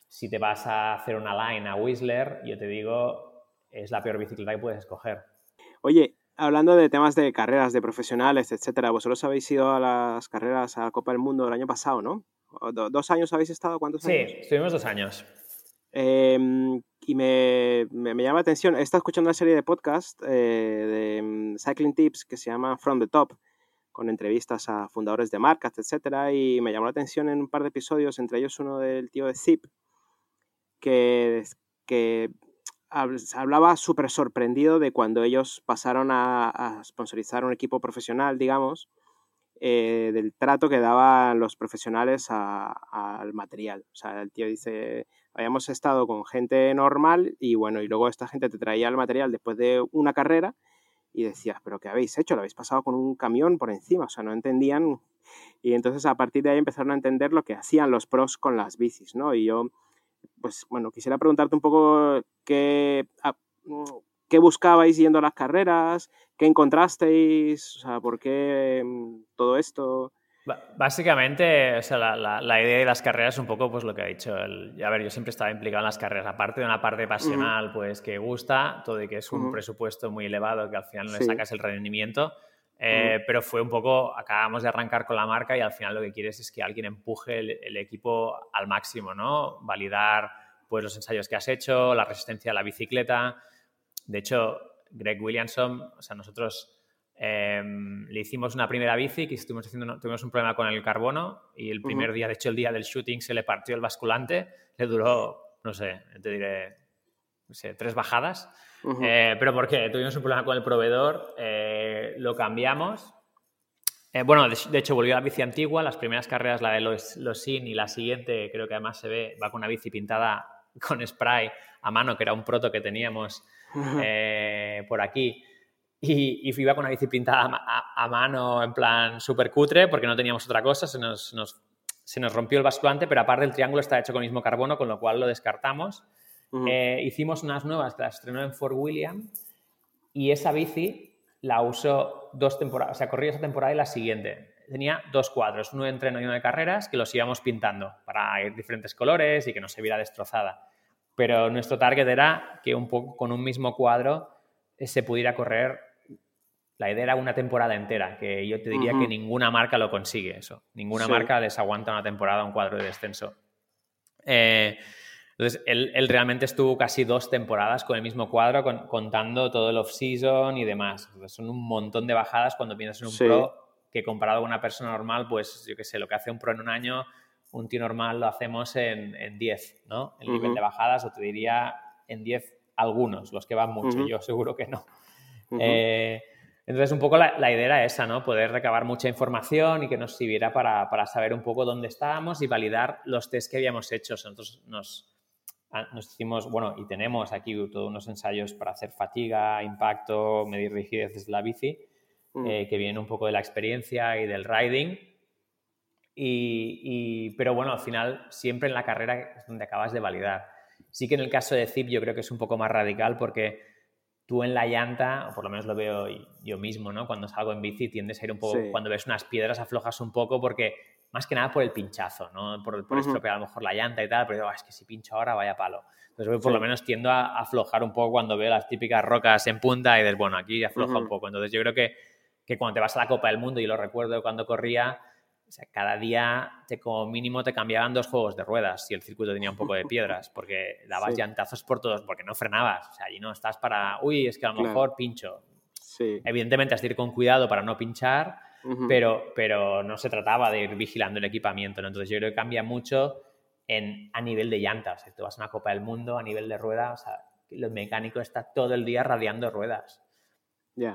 si te vas a hacer una line a Whistler, yo te digo, es la peor bicicleta que puedes escoger. Oye, hablando de temas de carreras, de profesionales, etcétera, vosotros habéis ido a las carreras a Copa del Mundo el año pasado, ¿no? ¿Dos años habéis estado? ¿Cuántos años? Sí, estuvimos dos años. Em, y me, me, llama la atención, he estado escuchando una serie de podcast eh, de mm, Cycling Tips que se llama From the Top, con entrevistas a fundadores de marcas, etcétera, y me llamó la atención en un par de episodios, entre ellos uno del tío de Zip, que, que hablaba súper sorprendido de cuando ellos pasaron a, sponsorizar un equipo profesional, digamos, eh, del trato que daban los profesionales al material. O sea, el tío dice, habíamos estado con gente normal y bueno, y luego esta gente te traía el material después de una carrera y decías, pero ¿qué habéis hecho? Lo habéis pasado con un camión por encima, o sea, no entendían. Y entonces a partir de ahí empezaron a entender lo que hacían los pros con las bicis, ¿no? Y yo pues bueno, quisiera preguntarte un poco qué, ah, qué buscabais yendo a las carreras, qué encontrasteis, o sea, por qué mm, todo esto. Básicamente, o sea, la, la, idea de las carreras es un poco pues lo que ha dicho. El, a ver, yo siempre estaba implicado en las carreras, aparte de una parte pasional, pues que gusta, todo y que es un presupuesto muy elevado que al final no le sacas el rendimiento. Eh, pero fue un poco, acabamos de arrancar con la marca y al final lo que quieres es que alguien empuje el, equipo al máximo, ¿no? Validar pues, los ensayos que has hecho, la resistencia a la bicicleta. De hecho, Greg Williamson, o sea, nosotros em, le hicimos una primera bici que estuvimos haciendo, tuvimos un problema con el carbono y el primer día, de hecho el día del shooting se le partió el basculante, le duró, no sé, te diré, no sé, tres bajadas eh, pero porque tuvimos un problema con el proveedor, eh, lo cambiamos. Eh, bueno, de, hecho volvió a la bici antigua, las primeras carreras, la de los, los SIN y la siguiente, creo que además se ve, va con una bici pintada con spray a mano, que era un proto que teníamos por aquí. Y, y, iba con una bici pintada a, mano en plan súper cutre porque no teníamos otra cosa, se nos, nos, se nos rompió el basculante, pero aparte el triángulo está hecho con el mismo carbono, con lo cual lo descartamos. Eh, hicimos unas nuevas que las estrenó en Fort William y esa bici la usó dos temporadas, o sea, corrí esa temporada y la siguiente. Tenía dos cuadros, uno de entreno y uno de carreras, que los íbamos pintando para ir diferentes colores y que no se viera destrozada. Pero nuestro target era que un poco con un mismo cuadro eh, se pudiera correr. La idea era una temporada entera, que yo te diría que ninguna marca lo consigue eso. Ninguna marca les aguanta una temporada un cuadro de descenso. Eh, entonces, él, realmente estuvo casi dos temporadas con el mismo cuadro, contando todo el off-season y demás. son un montón de bajadas cuando piensas en un pro que comparado con una persona normal, pues yo qué sé, lo que hace un pro en un año, un tío normal lo hacemos en 10, ¿no? El nivel de bajadas, o te diría en 10 algunos, los que van mucho, yo seguro que no. Eh, entonces, un poco la, idea era esa, ¿no? Poder recabar mucha información y que nos sirviera para, para, saber un poco dónde estábamos y validar los test que habíamos hecho. Nosotros nos, nos hicimos, bueno, y tenemos aquí todos unos ensayos para hacer fatiga, impacto, medir rigidez desde la bici, mm. eh, que vienen un poco de la experiencia y del riding. Y, pero bueno, al final siempre en la carrera es donde acabas de validar. Sí que en el caso de Zip yo creo que es un poco más radical porque tú en la llanta, o por lo menos lo veo yo mismo, ¿no? Cuando salgo en bici tiendes a ir un poco, cuando ves unas piedras aflojas un poco porque más que nada por el pinchazo, ¿no? Por, por estropear a lo mejor la llanta y tal, pero es que si pincho ahora vaya palo. Entonces por lo menos tiendo a, aflojar un poco cuando veo las típicas rocas en punta y dices, bueno, aquí afloja un poco. Entonces yo creo que, que, cuando te vas a la Copa del Mundo, y lo recuerdo cuando corría, o sea, cada día te, como mínimo te cambiaban dos juegos de ruedas si el circuito tenía un poco de piedras, porque dabas llantazos por todos, porque no frenabas. O sea, allí no estás para, uy, es que a lo mejor pincho. Sí. Evidentemente has de ir con cuidado para no pinchar, pero, pero no se trataba de ir vigilando el equipamiento. Entonces yo creo que cambia mucho en, a nivel de llantas. Si tú vas a una Copa del Mundo, a nivel de ruedas, o sea, el mecánico está todo el día radiando ruedas.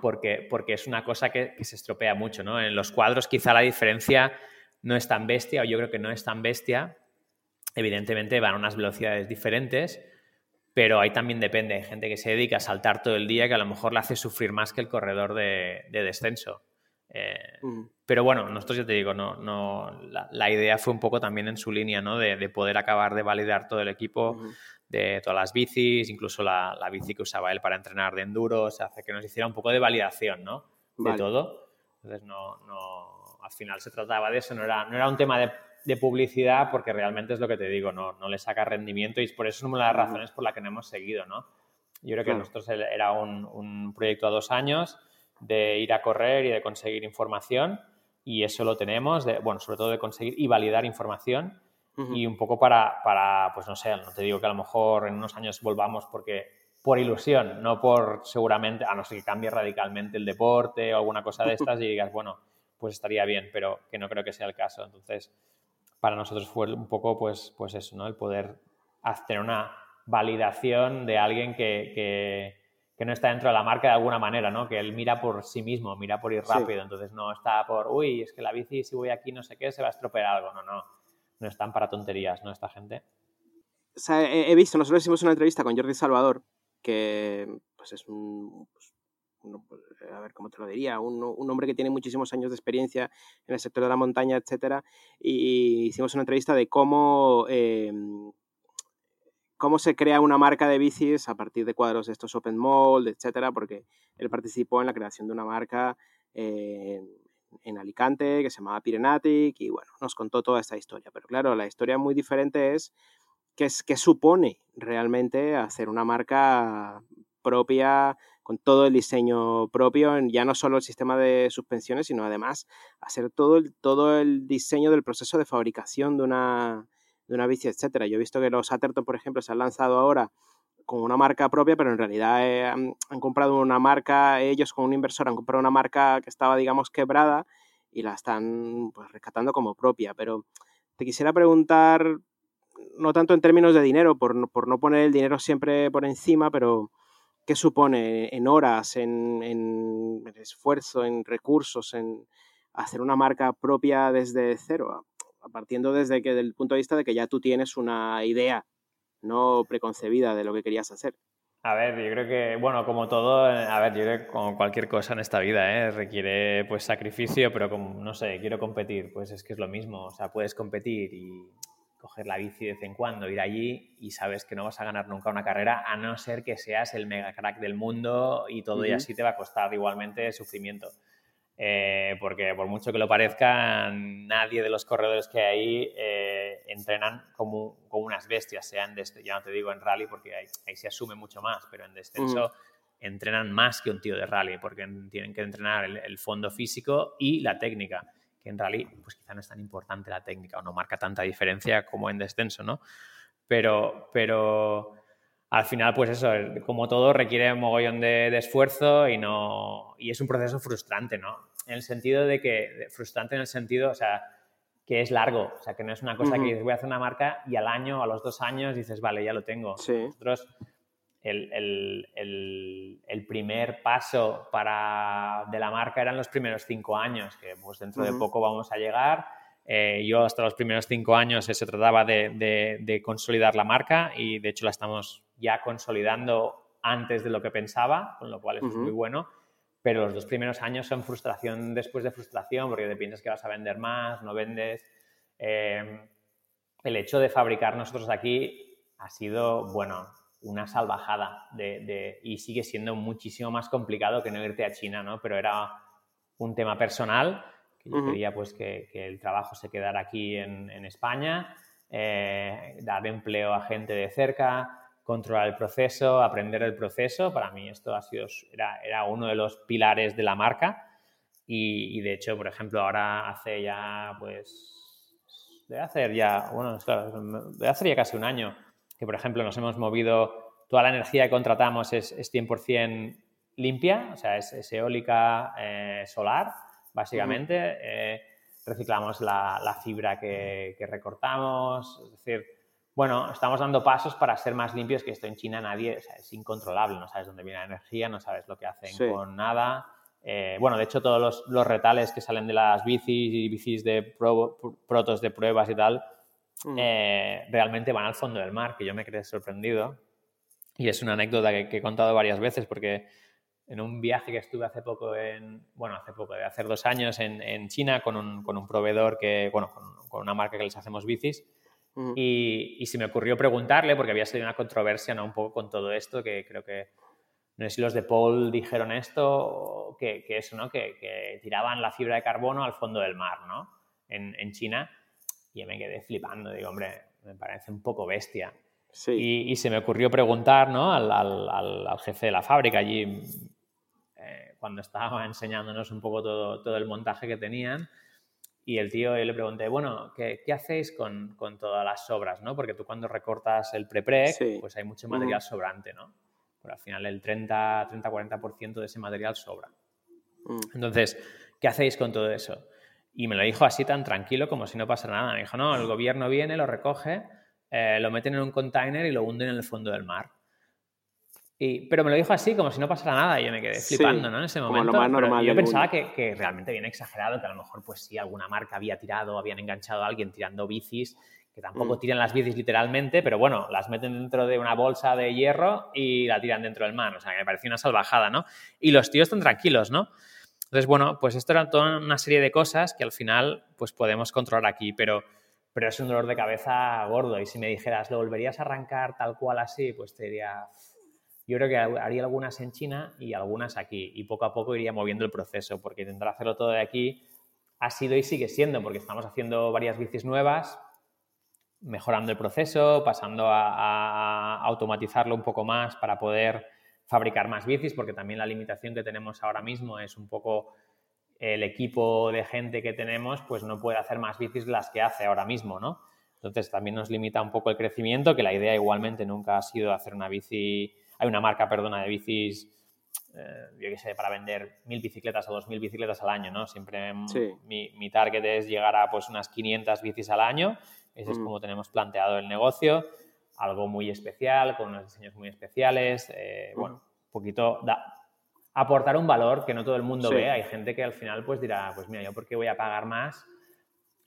Porque, porque es una cosa que, que, se estropea mucho. ¿no? En los cuadros quizá la diferencia no es tan bestia, o yo creo que no es tan bestia. Evidentemente van a unas velocidades diferentes, pero ahí también depende. Hay gente que se dedica a saltar todo el día que a lo mejor le hace sufrir más que el corredor de, de descenso. Eh, pero bueno, nosotros ya te digo, no, no, la, idea fue un poco también en su línea, ¿no? De, poder acabar de validar todo el equipo, de todas las bicis, incluso la, bici que usaba él para entrenar de enduro, o sea, hace que nos hiciera un poco de validación, ¿no? De todo. Entonces, no, no, al final se trataba de eso, no era, no era un tema de, publicidad, porque realmente es lo que te digo, no, no le saca rendimiento y por eso es una de las razones por las que no hemos seguido, ¿no? Yo creo que nosotros era un, un proyecto a dos años de ir a correr y de conseguir información y eso lo tenemos, de, bueno, sobre todo de conseguir y validar información y un poco para, para, pues no sé, no te digo que a lo mejor en unos años volvamos porque por ilusión, no por seguramente, a no ser que cambie radicalmente el deporte o alguna cosa de estas y digas, bueno, pues estaría bien, pero que no creo que sea el caso. Entonces, para nosotros fue un poco, pues, pues eso, ¿no? El poder hacer una validación de alguien que, no está dentro de la marca de alguna manera, ¿no? Que él mira por sí mismo, mira por ir rápido, entonces no está por, uy, es que la bici si voy aquí no sé qué, se va a estropear algo, no, no, no están para tonterías, ¿no? Esta gente. O sea, he, visto, nosotros hicimos una entrevista con Jordi Salvador, que pues es un, pues, a ver cómo te lo diría, un, hombre que tiene muchísimos años de experiencia en el sector de la montaña, etcétera, y hicimos una entrevista de cómo em, cómo se crea una marca de bicis a partir de cuadros de estos Open Mold, etcétera, porque él participó en la creación de una marca eh, en Alicante que se llamaba Pirenatic y bueno, nos contó toda esta historia. Pero claro, la historia muy diferente es qué, es, qué supone realmente hacer una marca propia, con todo el diseño propio, ya no solo el sistema de suspensiones, sino además hacer todo el, todo el diseño del proceso de fabricación de una, de una bici, etcétera. Yo he visto que los Atherton, por ejemplo, se han lanzado ahora con una marca propia, pero en realidad eh, han, comprado una marca, ellos con un inversor han comprado una marca que estaba, digamos, quebrada y la están pues, rescatando como propia. Pero te quisiera preguntar, no tanto en términos de dinero, por por no poner el dinero siempre por encima, pero ¿qué supone en horas, en esfuerzo, en recursos, en hacer una marca propia desde cero? Partiendo desde que del punto de vista de que ya tú tienes una idea no preconcebida de lo que querías hacer. A ver, yo creo que, bueno, como todo, a ver, yo creo que como cualquier cosa en esta vida, ¿eh? requiere pues sacrificio, pero como, no sé, quiero competir, pues es que es lo mismo, o sea, puedes competir y coger la bici de vez en cuando, ir allí y sabes que no vas a ganar nunca una carrera, a no ser que seas el mega crack del mundo y todo y así te va a costar igualmente sufrimiento. Eh, porque por mucho que lo parezca, nadie de los corredores que hay ahí eh, entrenan como, como, unas bestias, sean de este, ya no te digo en rally porque ahí, se asume mucho más, pero en descenso entrenan más que un tío de rally porque tienen que entrenar el, fondo físico y la técnica, que en rally pues quizá no es tan importante la técnica o no marca tanta diferencia como en descenso, ¿no? Pero, pero al final, pues eso, como todo, requiere un mogollón de, esfuerzo y, no, y es un proceso frustrante, ¿no? En el sentido de que, frustrante en el sentido, o sea, que es largo, o sea, que no es una cosa que dices, voy a hacer una marca y al año, a los dos años, dices, vale, ya lo tengo. Nosotros, el, el, el, primer paso para, de la marca eran los primeros cinco años, que pues dentro de poco vamos a llegar eh, yo hasta los primeros cinco años se trataba de, consolidar la marca y de hecho la estamos ya consolidando antes de lo que pensaba, con lo cual es muy bueno. Pero los dos primeros años son frustración después de frustración porque te piensas que vas a vender más, no vendes. Em, el hecho de fabricar nosotros aquí ha sido, bueno, una salvajada de, y sigue siendo muchísimo más complicado que no irte a China, ¿no? Pero era un tema personal yo quería pues que, el trabajo se quedara aquí en, España, eh, dar empleo a gente de cerca, controlar el proceso, aprender el proceso. Para mí esto ha sido, era, era uno de los pilares de la marca y, de hecho, por ejemplo, ahora hace ya, pues, debe hacer ya, bueno, claro, debe hacer ya casi un año que, por ejemplo, nos hemos movido, toda la energía que contratamos es, es 100% limpia, o sea, es, eólica eh, solar básicamente. Eh, reciclamos la, fibra que, recortamos, es decir, bueno, estamos dando pasos para ser más limpios, que esto en China nadie, es incontrolable, no sabes dónde viene la energía, no sabes lo que hacen con nada. Eh, bueno, de hecho, todos los, retales que salen de las bicis y bicis de protos de pruebas y tal, mm. eh, realmente van al fondo del mar, que yo me quedé sorprendido. Y es una anécdota que he contado varias veces porque en un viaje que estuve hace poco en, bueno, hace poco, de hace dos años en, en China con un, con un, proveedor que, bueno, con, una marca que les hacemos bicis. Y, y, se me ocurrió preguntarle, porque había sido una controversia ¿no? un poco con todo esto, que creo que, no sé si los de Paul dijeron esto, que, que eso, ¿no? Que, que, tiraban la fibra de carbono al fondo del mar, ¿no? En, en China. Y me quedé flipando, digo, hombre, me parece un poco bestia. Sí. Y, y, se me ocurrió preguntar ¿no? al, al, al, jefe de la fábrica allí, cuando estaba enseñándonos un poco todo, todo el montaje que tenían. Y el tío, yo le pregunté, bueno, ¿qué, qué hacéis con, con, todas las sobras? ¿no? Porque tú cuando recortas el pre-preg, pues hay mucho material sobrante, ¿no? Pero al final el 30-40% de ese material sobra. Mm. Entonces, ¿qué hacéis con todo eso? Y me lo dijo así tan tranquilo como si no pasara nada. Me dijo, no, el gobierno viene, lo recoge, eh, lo meten en un container y lo hunden en el fondo del mar. Y, pero me lo dijo así, como si no pasara nada, y yo me quedé flipando, ¿no? En ese momento. Lo más normal yo pensaba que, que, realmente bien exagerado, que a lo mejor, pues sí, alguna marca había tirado, habían enganchado a alguien tirando bicis, que tampoco mm. tiran las bicis literalmente, pero bueno, las meten dentro de una bolsa de hierro y la tiran dentro del mar. O sea, que me pareció una salvajada, ¿no? Y los tíos están tranquilos, ¿no? Entonces, bueno, pues esto era toda una serie de cosas que al final, pues podemos controlar aquí, pero pero es un dolor de cabeza gordo. Y si me dijeras, ¿lo volverías a arrancar tal cual así? Pues te diría, yo creo que haría algunas en China y algunas aquí. Y poco a poco iría moviendo el proceso, porque intentar hacerlo todo de aquí ha sido y sigue siendo, porque estamos haciendo varias bicis nuevas, mejorando el proceso, pasando a, automatizarlo un poco más para poder fabricar más bicis, porque también la limitación que tenemos ahora mismo es un poco el equipo de gente que tenemos pues no puede hacer más bicis las que hace ahora mismo, ¿no? Entonces también nos limita un poco el crecimiento, que la idea igualmente nunca ha sido hacer una bici, hay una marca, perdona, de bicis, eh, yo qué sé, para vender mil bicicletas o dos mil bicicletas al año, ¿no? Siempre mi, mi, target es llegar a pues unas 500 bicis al año, ese es mm. como tenemos planteado el negocio, algo muy especial, con unos diseños muy especiales, eh, mm. bueno, un poquito, da, aportar un valor que no todo el mundo ve. Hay gente que al final pues dirá, pues mira, yo por qué voy a pagar más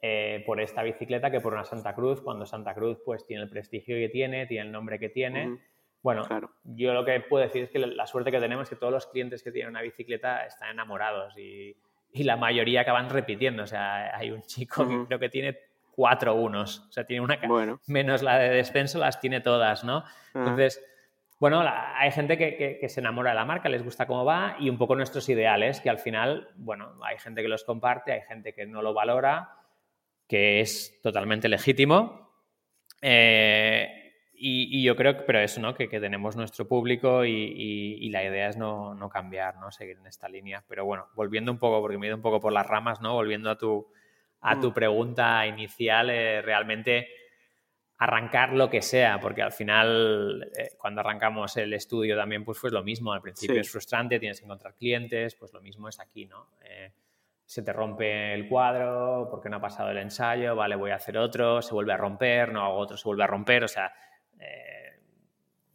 eh, por esta bicicleta que por una Santa Cruz, cuando Santa Cruz pues tiene el prestigio que tiene, tiene el nombre que tiene. Bueno, yo lo que puedo decir es que la suerte que tenemos es que todos los clientes que tienen una bicicleta están enamorados y, y la mayoría acaban repitiendo. O sea, hay un chico que creo que tiene cuatro unos, o sea, tiene una menos la de descenso, las tiene todas, ¿no? Entonces, bueno, hay gente que, se enamora de la marca, les gusta cómo va y un poco nuestros ideales, que al final, bueno, hay gente que los comparte, hay gente que no lo valora, que es totalmente legítimo. Eh, y, yo creo que, pero eso, ¿no? Que, tenemos nuestro público y, la idea es no, cambiar, ¿no? Seguir en esta línea. Pero bueno, volviendo un poco, porque me he ido un poco por las ramas, ¿no? Volviendo a tu, a tu mm. pregunta inicial, eh, realmente arrancar lo que sea, porque al final, eh, cuando arrancamos el estudio también, pues fue lo mismo. Al principio es frustrante, tienes que encontrar clientes, pues lo mismo es aquí, ¿no? Eh, se te rompe el cuadro porque no ha pasado el ensayo, vale, voy a hacer otro, se vuelve a romper, no hago otro, se vuelve a romper, o sea, eh,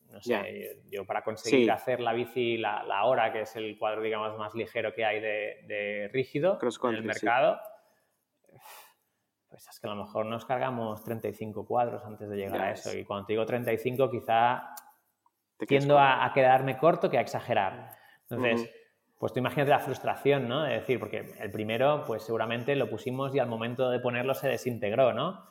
no sé, yo para conseguir hacer la bici, la, hora, que es el cuadro, digamos, más ligero que hay de, rígido en el mercado, pues es que a lo mejor nos cargamos 35 cuadros antes de llegar a eso. Y cuando te digo 35, quizá tiendo a, quedarme corto que a exagerar. Entonces, pues tú imagínate la frustración, ¿no? De decir, porque el primero, pues seguramente lo pusimos y al momento de ponerlo se desintegró, ¿no?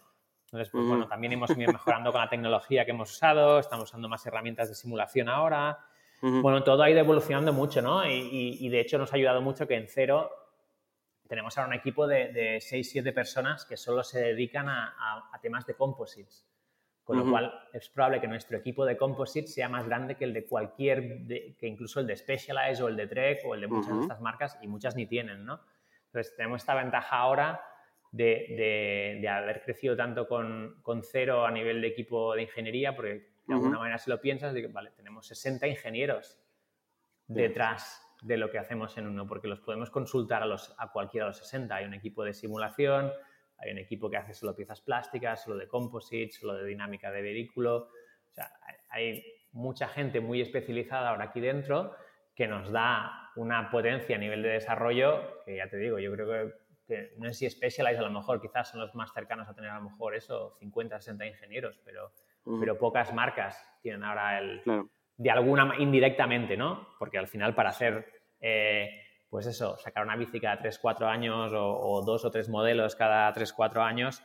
Entonces, pues bueno, también hemos ido mejorando con la tecnología que hemos usado, estamos usando más herramientas de simulación ahora. Bueno, todo ha ido evolucionando mucho, ¿no? Y, y, de hecho nos ha ayudado mucho que en cero tenemos ahora un equipo de, de 6-7 personas que solo se dedican a, temas de composites. Con lo cual es probable que nuestro equipo de composites sea más grande que el de cualquier, que incluso el de Specialized o el de Trek o el de muchas de estas marcas y muchas ni tienen, ¿no? Entonces tenemos esta ventaja ahora de, de, haber crecido tanto con, con, cero a nivel de equipo de ingeniería, porque de alguna manera si lo piensas, vale, tenemos 60 ingenieros detrás de lo que hacemos en uno, porque los podemos consultar a, los, a cualquiera de los 60. Hay un equipo de simulación, hay un equipo que hace solo piezas plásticas, solo de composites, solo de dinámica de vehículo. O sea, hay mucha gente muy especializada ahora aquí dentro que nos da una potencia a nivel de desarrollo que ya te digo, yo creo que, no sé si Specialized a lo mejor quizás son los más cercanos a tener a lo mejor eso, 50, 60 ingenieros, pero, pero pocas marcas tienen ahora el de alguna indirectamente, ¿no? Porque al final para hacer, eh, pues eso, sacar una bici cada 3, 4 años o, dos o tres modelos cada 3, 4 años,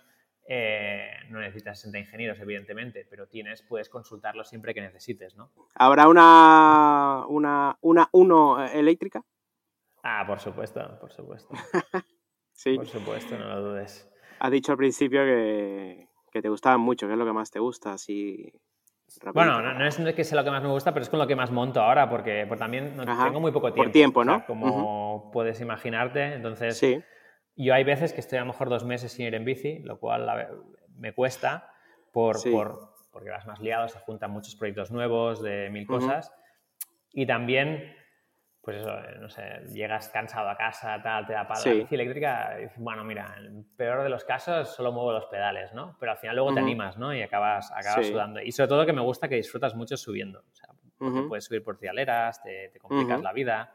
eh, no necesitas 60 ingenieros, evidentemente, pero tienes, puedes consultarlo siempre que necesites, ¿no? ¿Habrá una, una, una uno eléctrica? Ah, por supuesto, por supuesto. sí. Por supuesto, no lo dudes. Has dicho al principio que, que te gustaban mucho, ¿qué es lo que más te gusta? Así, bueno, no, es que sea lo que más me gusta, pero es con lo que más monto ahora, porque, también tengo muy poco tiempo. Por tiempo, ¿no? como puedes imaginarte. Entonces, sí. yo hay veces que estoy a lo mejor dos meses sin ir en bici, lo cual me cuesta por, por, porque vas más liado, se juntan muchos proyectos nuevos de mil cosas. Y también pues eso, eh, no sé, llegas cansado a casa, tal, te da para la bici eléctrica, bueno, mira, en el peor de los casos solo muevo los pedales, ¿no? Pero al final luego te animas, ¿no? Y acabas, acabas sudando. Y sobre todo que me gusta que disfrutas mucho subiendo. O sea, puedes subir por cialeras, te, te complicas la vida.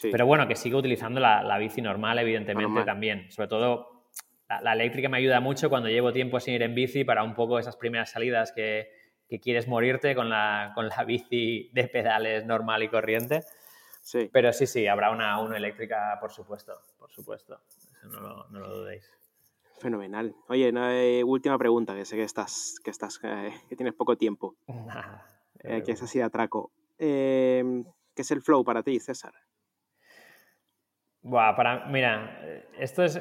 Pero bueno, que sigo utilizando la, la bici normal, evidentemente, también. Sobre todo, la, la, eléctrica me ayuda mucho cuando llevo tiempo sin ir en bici para un poco esas primeras salidas que, que quieres morirte con la, con la bici de pedales normal y corriente. Sí. Pero sí, sí, habrá una, una eléctrica, por supuesto, por supuesto. Eso no lo, no lo dudéis. Fenomenal. Oye, eh, última pregunta, que sé que estás, que estás, eh, que tienes poco tiempo. Eh, que es así de atraco. Em, ¿Qué es el flow para ti, César? Buah, para, mira, esto es,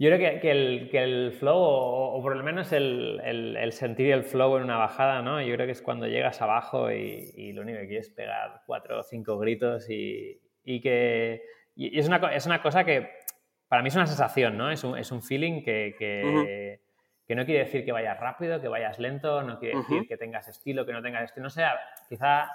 yo creo que, que, el, que el, flow, o, por lo menos el, el, el, sentir el flow en una bajada, ¿no? Yo creo que es cuando llegas abajo y, y lo único que quieres es pegar cuatro o cinco gritos y, y que... Y es una, es una cosa que para mí es una sensación, ¿no? Es un, es un feeling que, que, que, no quiere decir que vayas rápido, que vayas lento, no quiere decir que tengas estilo, que no tengas estilo. No sé, quizá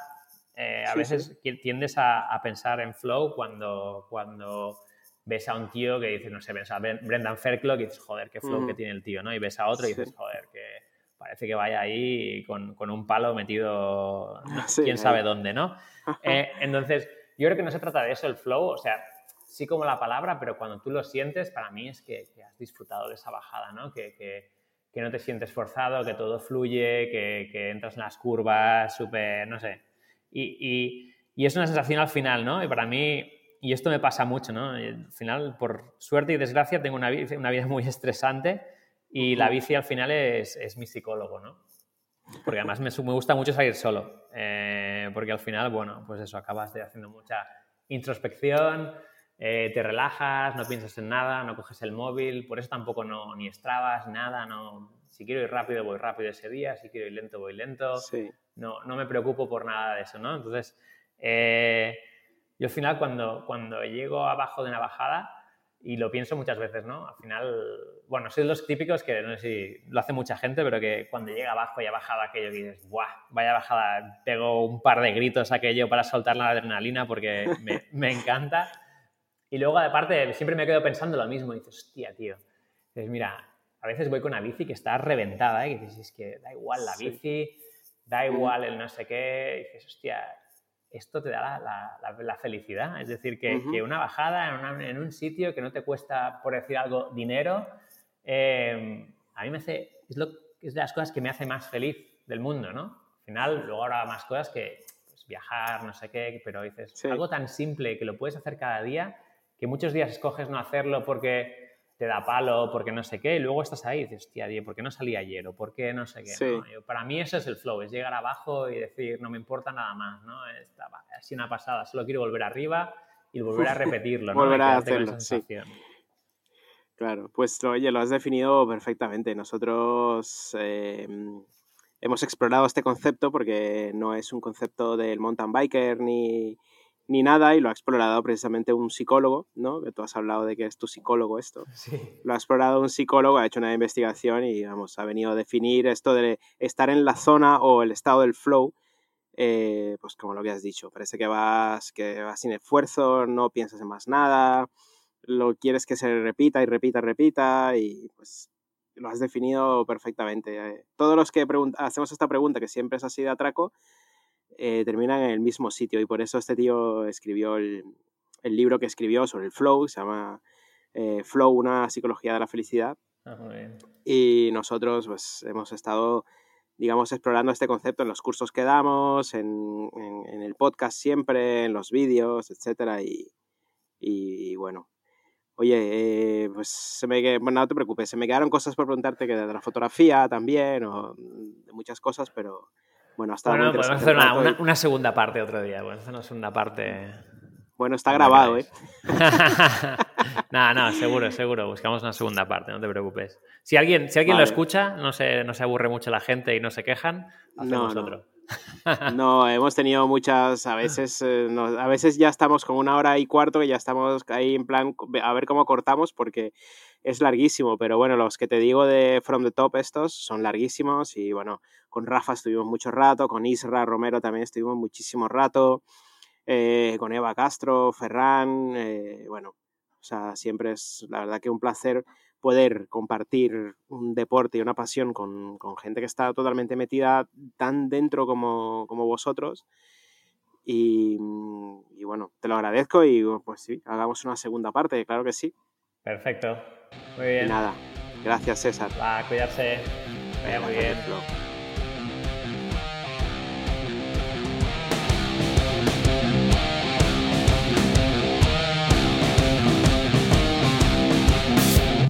eh, a veces tiendes a, a, pensar en flow cuando... cuando ves a un tío que dices, no sé, ves a Brendan Fairclough y dices, joder, qué flow que tiene el tío, ¿no? Y ves a otro y dices, joder, que parece que vaya ahí con, con un palo metido quién sabe dónde, ¿no? Eh, entonces, yo creo que no se trata de eso el flow, o sea, sí como la palabra, pero cuando tú lo sientes, para mí es que, has disfrutado de esa bajada, ¿no? Que, que, que, no te sientes forzado, que todo fluye, que, que entras en las curvas, súper, no sé. Y, y, y es una sensación al final, ¿no? Y para mí y esto me pasa mucho, ¿no? Al final, por suerte y desgracia, tengo una, una vida muy estresante y la bici al final es, es mi psicólogo, ¿no? Porque además me, me gusta mucho salir solo, eh, porque al final, bueno, pues eso, acabas de haciendo mucha introspección, eh, te relajas, no piensas en nada, no coges el móvil, por eso tampoco no, ni estrabas, nada, no, si quiero ir rápido, voy rápido ese día, si quiero ir lento, voy lento, sí. no, no me preocupo por nada de eso, ¿no? Entonces, eh, yo al final cuando, cuando llego abajo de una bajada, y lo pienso muchas veces, ¿no? Al final, bueno, soy de los típicos que no sé si lo hace mucha gente, pero que cuando llega abajo y ha bajado aquello dices, ¡buah! Vaya bajada, pego un par de gritos aquello para soltar la adrenalina porque me, me encanta. Y luego, aparte, siempre me quedo pensando lo mismo. Y dices, hostia, tío. Dices, mira, a veces voy con una bici que está reventada, ¿eh? Y dices, es que da igual la bici, da igual el no sé qué. Y dices, hostia, esto te da la, felicidad. Es decir, que, una bajada en, un sitio que no te cuesta, por decir algo, dinero, eh, a mí me hace, es, lo, es de las cosas que me hace más feliz del mundo, ¿no? Al final, luego habrá más cosas que pues, viajar, no sé qué, pero dices, algo tan simple que lo puedes hacer cada día, que muchos días escoges no hacerlo porque te da palo, porque no sé qué, y luego estás ahí y dices, tía, ¿por qué no salí ayer? ¿O por qué no sé qué? para mí eso es el flow, es llegar abajo y decir, no me importa nada más, ¿no? Esta, ha una pasada, solo quiero volver arriba y volver a repetirlo, ¿no? volver a hacerlo, sí. Claro, pues oye, lo has definido perfectamente. Nosotros eh, hemos explorado este concepto porque no es un concepto del mountain biker ni, ni nada y lo ha explorado precisamente un psicólogo, ¿no? Que tú has hablado de que es tu psicólogo esto. Sí. Lo ha explorado un psicólogo, ha hecho una investigación y, vamos, ha venido a definir esto de estar en la zona o el estado del flow, eh, pues como lo que has dicho, parece que vas, que vas sin esfuerzo, no piensas en más nada, lo quieres que se repita y repita, repita y pues lo has definido perfectamente. Eh, todos los que hacemos esta pregunta, que siempre es así de atraco, eh, terminan en el mismo sitio y por eso este tío escribió el, el libro que escribió sobre el flow, se llama eh, Flow, una psicología de la felicidad. Ah, y nosotros pues hemos estado, digamos, explorando este concepto en los cursos que damos, en, en, el podcast siempre, en los vídeos, etc. Y, y, bueno, Oye, eh, pues se me, bueno, no te preocupes, se me quedaron cosas por preguntarte que de la fotografía también, o de muchas cosas, pero, bueno, hasta bueno, podemos hacer una, una, segunda parte otro día. Bueno, hacer una segunda parte. Bueno, está grabado, ¿eh? no, no, seguro, seguro. Buscamos una segunda parte, no te preocupes. Si alguien, si alguien lo escucha, no se, no se aburre mucho la gente y no se quejan, hacemos no, otro. no, hemos tenido muchas, a veces, eh, a veces ya estamos con una hora y cuarto que ya estamos ahí en plan a ver cómo cortamos porque es larguísimo, pero bueno, los que te digo de From the Top estos son larguísimos y bueno, con Rafa estuvimos mucho rato, con Isra Romero también estuvimos muchísimo rato, eh, con Eva Castro, Ferran, eh, bueno, o sea, siempre es la verdad que un placer poder compartir un deporte y una pasión con, gente que está totalmente metida tan dentro como, como vosotros. Y, y, bueno, te lo agradezco y pues sí, hagamos una segunda parte, claro que sí. Perfecto. Muy bien. nada. Gracias, César. Va cuidarse. Vaya muy bien.